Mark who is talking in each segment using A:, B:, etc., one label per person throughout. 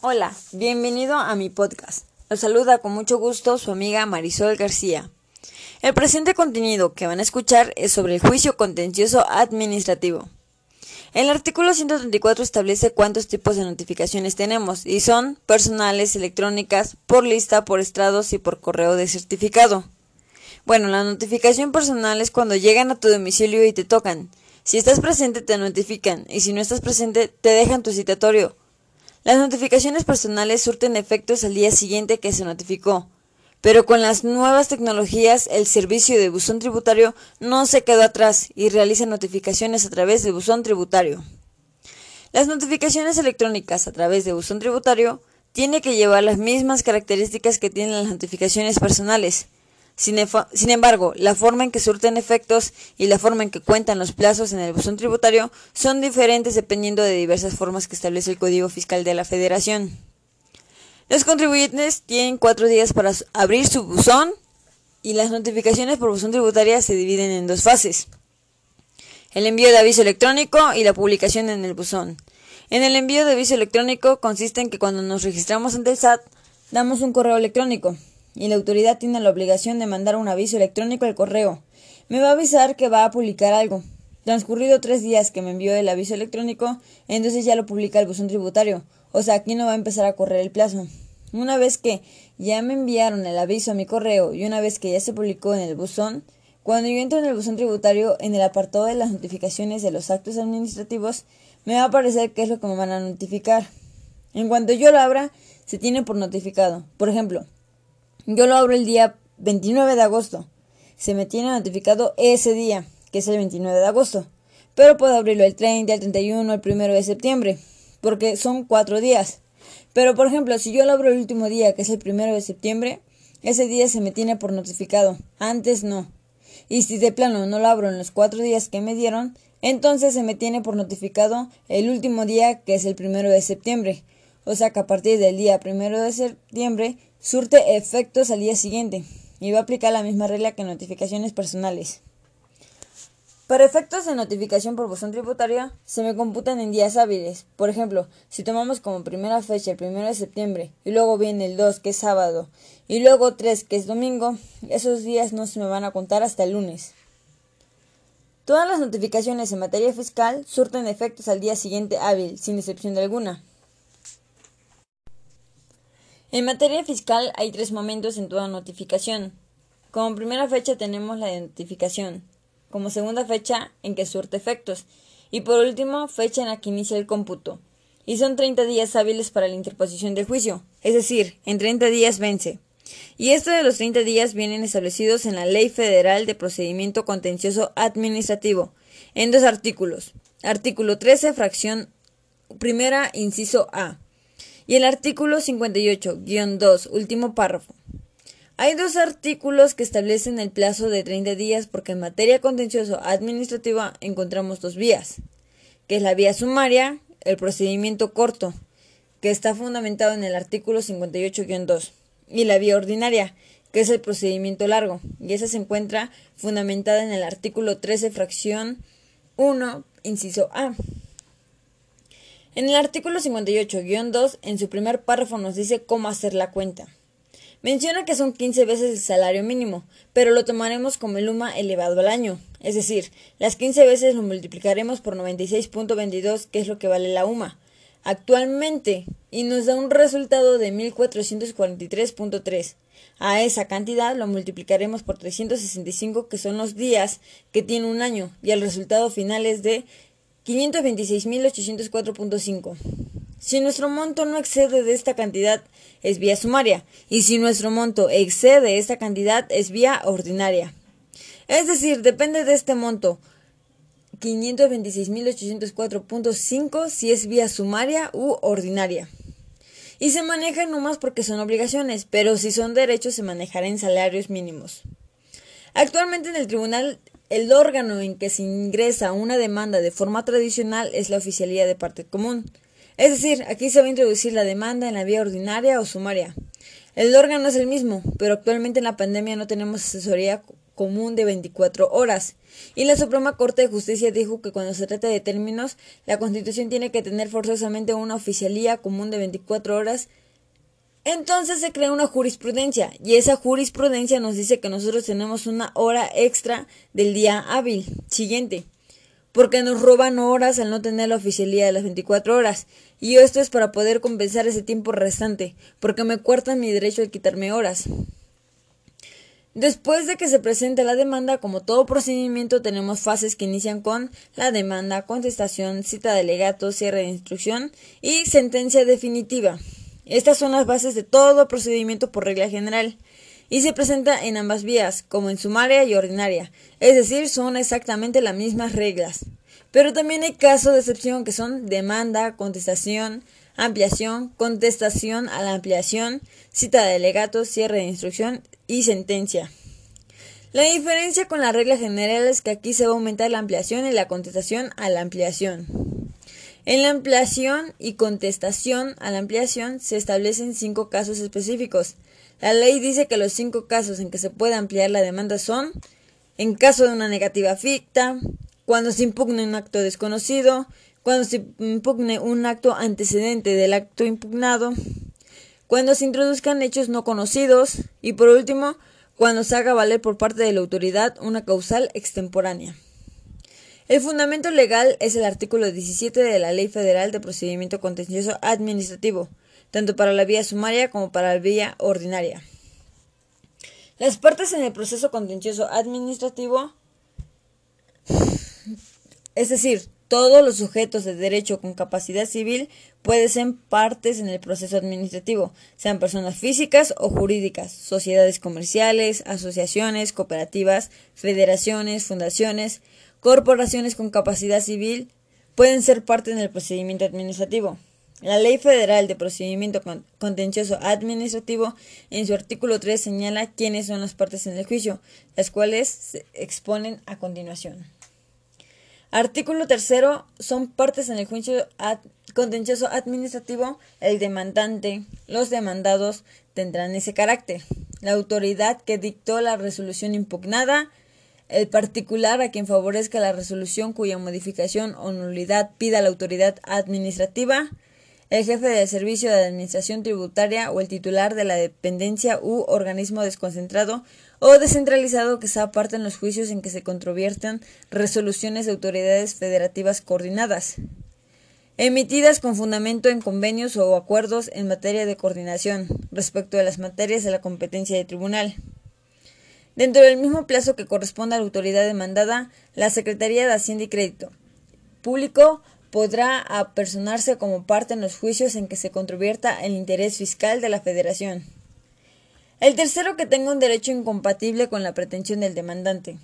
A: Hola, bienvenido a mi podcast. Los saluda con mucho gusto su amiga Marisol García. El presente contenido que van a escuchar es sobre el juicio contencioso administrativo. El artículo 134 establece cuántos tipos de notificaciones tenemos y son personales, electrónicas, por lista, por estrados y por correo de certificado. Bueno, la notificación personal es cuando llegan a tu domicilio y te tocan. Si estás presente te notifican y si no estás presente te dejan tu citatorio. Las notificaciones personales surten efectos al día siguiente que se notificó, pero con las nuevas tecnologías el servicio de buzón tributario no se quedó atrás y realiza notificaciones a través de buzón tributario. Las notificaciones electrónicas a través de buzón tributario tienen que llevar las mismas características que tienen las notificaciones personales, sin, embargo, la forma en que surten efectos y la forma en que cuentan los plazos en el buzón tributario son diferentes dependiendo de diversas formas que establece el Código Fiscal de la Federación. Los contribuyentes tienen cuatro días para abrir su buzón y las notificaciones por buzón tributaria se dividen en dos fases. El envío de aviso electrónico y la publicación en el buzón. En el envío de aviso electrónico consiste en que cuando nos registramos ante el SAT damos un correo electrónico y la autoridad tiene la obligación de mandar un aviso electrónico al correo. Me va a avisar que va a publicar algo. Transcurrido tres días que me envió el aviso electrónico, entonces ya lo publica el buzón tributario. O sea, aquí no va a empezar a correr el plazo. Una vez que ya me enviaron el aviso a mi correo y una vez que ya se publicó en el buzón, cuando yo entro en el buzón tributario, en el apartado de las notificaciones de los actos administrativos, me va a aparecer qué es lo que me van a notificar. En cuanto yo lo abra, se tiene por notificado. Por ejemplo, yo lo abro el día 29 de agosto. Se me tiene notificado ese día, que es el 29 de agosto. Pero puedo abrirlo el 30, el 31, el 1 de septiembre, porque son cuatro días. Pero por ejemplo, si yo lo abro el último día, que es el 1 de septiembre, ese día se me tiene por notificado. Antes no. Y si de plano no lo abro en los cuatro días que me dieron, entonces se me tiene por notificado el último día, que es el 1 de septiembre. O sea que a partir del día 1 de septiembre surte efectos al día siguiente y va a aplicar la misma regla que notificaciones personales. Para efectos de notificación por buzón tributario, se me computan en días hábiles. Por ejemplo, si tomamos como primera fecha el 1 de septiembre, y luego viene el 2, que es sábado, y luego 3, que es domingo, esos días no se me van a contar hasta el lunes. Todas las notificaciones en materia fiscal surten efectos al día siguiente hábil, sin excepción de alguna. En materia fiscal hay tres momentos en toda notificación. Como primera fecha tenemos la de notificación, como segunda fecha en que surte efectos y por último fecha en la que inicia el cómputo. Y son 30 días hábiles para la interposición del juicio, es decir, en 30 días vence. Y esto de los 30 días vienen establecidos en la Ley Federal de Procedimiento Contencioso Administrativo, en dos artículos. Artículo 13, fracción primera, inciso A y el artículo 58-2, último párrafo. Hay dos artículos que establecen el plazo de 30 días porque en materia contencioso administrativa encontramos dos vías, que es la vía sumaria, el procedimiento corto, que está fundamentado en el artículo 58-2, y la vía ordinaria, que es el procedimiento largo, y esa se encuentra fundamentada en el artículo 13, fracción 1, inciso A. En el artículo 58-2, en su primer párrafo nos dice cómo hacer la cuenta. Menciona que son 15 veces el salario mínimo, pero lo tomaremos como el UMA elevado al año. Es decir, las 15 veces lo multiplicaremos por 96.22, que es lo que vale la UMA actualmente, y nos da un resultado de 1443.3. A esa cantidad lo multiplicaremos por 365, que son los días que tiene un año, y el resultado final es de 526.804.5. Si nuestro monto no excede de esta cantidad, es vía sumaria, y si nuestro monto excede esta cantidad, es vía ordinaria. Es decir, depende de este monto, 526.804.5 si es vía sumaria u ordinaria. Y se maneja nomás porque son obligaciones, pero si son derechos se manejará en salarios mínimos. Actualmente en el Tribunal el órgano en que se ingresa una demanda de forma tradicional es la oficialía de parte común. Es decir, aquí se va a introducir la demanda en la vía ordinaria o sumaria. El órgano es el mismo, pero actualmente en la pandemia no tenemos asesoría común de 24 horas. Y la Suprema Corte de Justicia dijo que cuando se trata de términos, la Constitución tiene que tener forzosamente una oficialía común de 24 horas. Entonces se crea una jurisprudencia y esa jurisprudencia nos dice que nosotros tenemos una hora extra del día hábil siguiente porque nos roban horas al no tener la oficialía de las 24 horas. Y esto es para poder compensar ese tiempo restante, porque me cuartan mi derecho a quitarme horas. Después de que se presente la demanda, como todo procedimiento, tenemos fases que inician con la demanda, contestación, cita de alegato, cierre de instrucción y sentencia definitiva. Estas son las bases de todo procedimiento por regla general y se presenta en ambas vías, como en sumaria y ordinaria, es decir, son exactamente las mismas reglas. Pero también hay casos de excepción que son demanda, contestación, ampliación, contestación a la ampliación, cita de delegato, cierre de instrucción y sentencia. La diferencia con la regla general es que aquí se va a aumentar la ampliación y la contestación a la ampliación. En la ampliación y contestación a la ampliación se establecen cinco casos específicos. La ley dice que los cinco casos en que se puede ampliar la demanda son en caso de una negativa ficta, cuando se impugne un acto desconocido, cuando se impugne un acto antecedente del acto impugnado, cuando se introduzcan hechos no conocidos y por último, cuando se haga valer por parte de la autoridad una causal extemporánea. El fundamento legal es el artículo 17 de la Ley Federal de Procedimiento Contencioso Administrativo, tanto para la vía sumaria como para la vía ordinaria. Las partes en el proceso contencioso administrativo, es decir, todos los sujetos de derecho con capacidad civil pueden ser partes en el proceso administrativo, sean personas físicas o jurídicas, sociedades comerciales, asociaciones, cooperativas, federaciones, fundaciones, corporaciones con capacidad civil pueden ser parte en el procedimiento administrativo. La Ley Federal de Procedimiento Contencioso Administrativo en su artículo 3 señala quiénes son las partes en el juicio, las cuales se exponen a continuación. Artículo 3 son partes en el juicio contencioso administrativo el demandante, los demandados tendrán ese carácter. La autoridad que dictó la resolución impugnada el particular a quien favorezca la resolución cuya modificación o nulidad pida la autoridad administrativa, el jefe del servicio de administración tributaria o el titular de la dependencia u organismo desconcentrado o descentralizado que sea parte en los juicios en que se controviertan resoluciones de autoridades federativas coordinadas, emitidas con fundamento en convenios o acuerdos en materia de coordinación respecto de las materias de la competencia del tribunal. Dentro del mismo plazo que corresponde a la autoridad demandada, la Secretaría de Hacienda y Crédito Público podrá apersonarse como parte en los juicios en que se controvierta el interés fiscal de la Federación. El tercero que tenga un derecho incompatible con la pretensión del demandante.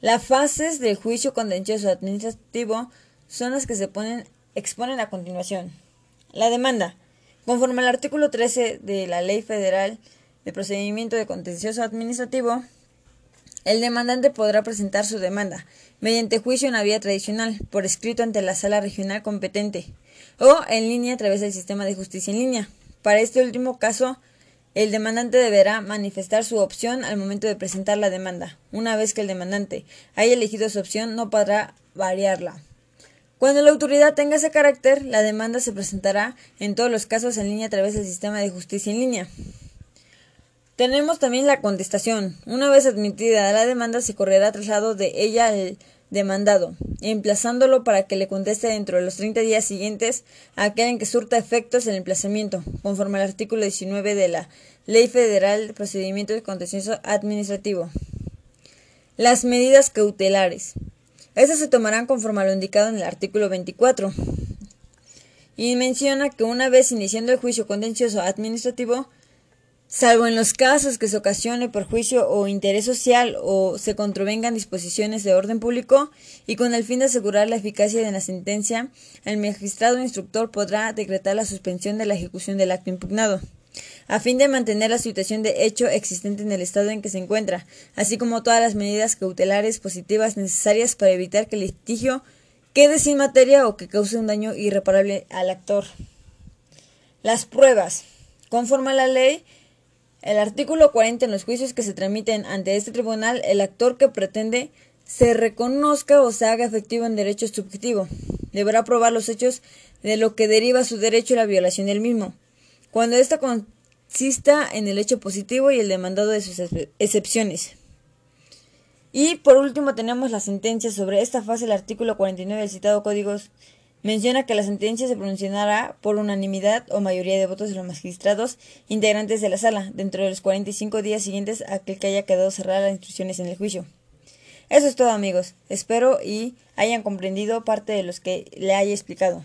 A: Las fases del juicio contencioso administrativo son las que se ponen, exponen a continuación. La demanda. Conforme al artículo 13 de la Ley Federal de procedimiento de contencioso administrativo, el demandante podrá presentar su demanda mediante juicio en la vía tradicional, por escrito ante la sala regional competente, o en línea a través del sistema de justicia en línea. Para este último caso, el demandante deberá manifestar su opción al momento de presentar la demanda. Una vez que el demandante haya elegido su opción, no podrá variarla. Cuando la autoridad tenga ese carácter, la demanda se presentará en todos los casos en línea a través del sistema de justicia en línea. Tenemos también la contestación. Una vez admitida la demanda, se correrá traslado de ella al demandado, emplazándolo para que le conteste dentro de los 30 días siguientes a aquel en que surta efectos el emplazamiento, conforme al artículo 19 de la Ley Federal de Procedimiento de Contencioso Administrativo. Las medidas cautelares. Estas se tomarán conforme a lo indicado en el artículo 24. Y menciona que una vez iniciando el juicio contencioso administrativo, salvo en los casos que se ocasione perjuicio o interés social o se contravengan disposiciones de orden público y con el fin de asegurar la eficacia de la sentencia, el magistrado instructor podrá decretar la suspensión de la ejecución del acto impugnado a fin de mantener la situación de hecho existente en el estado en que se encuentra, así como todas las medidas cautelares positivas necesarias para evitar que el litigio quede sin materia o que cause un daño irreparable al actor. Las pruebas. Conforme a la ley, El artículo 40 en los juicios que se tramiten ante este tribunal, el actor que pretende se reconozca o se haga efectivo en derecho subjetivo. Deberá probar los hechos de lo que deriva su derecho a la violación del mismo. Cuando ésta consista en el hecho positivo y el demandado de sus excepciones. Y por último tenemos la sentencia sobre esta fase. El artículo 49 del citado Código menciona que la sentencia se pronunciará por unanimidad o mayoría de votos de los magistrados integrantes de la sala dentro de los 45 días siguientes a que haya quedado cerrada las instrucciones en el juicio. Eso es todo amigos. Espero y hayan comprendido parte de los que le haya explicado.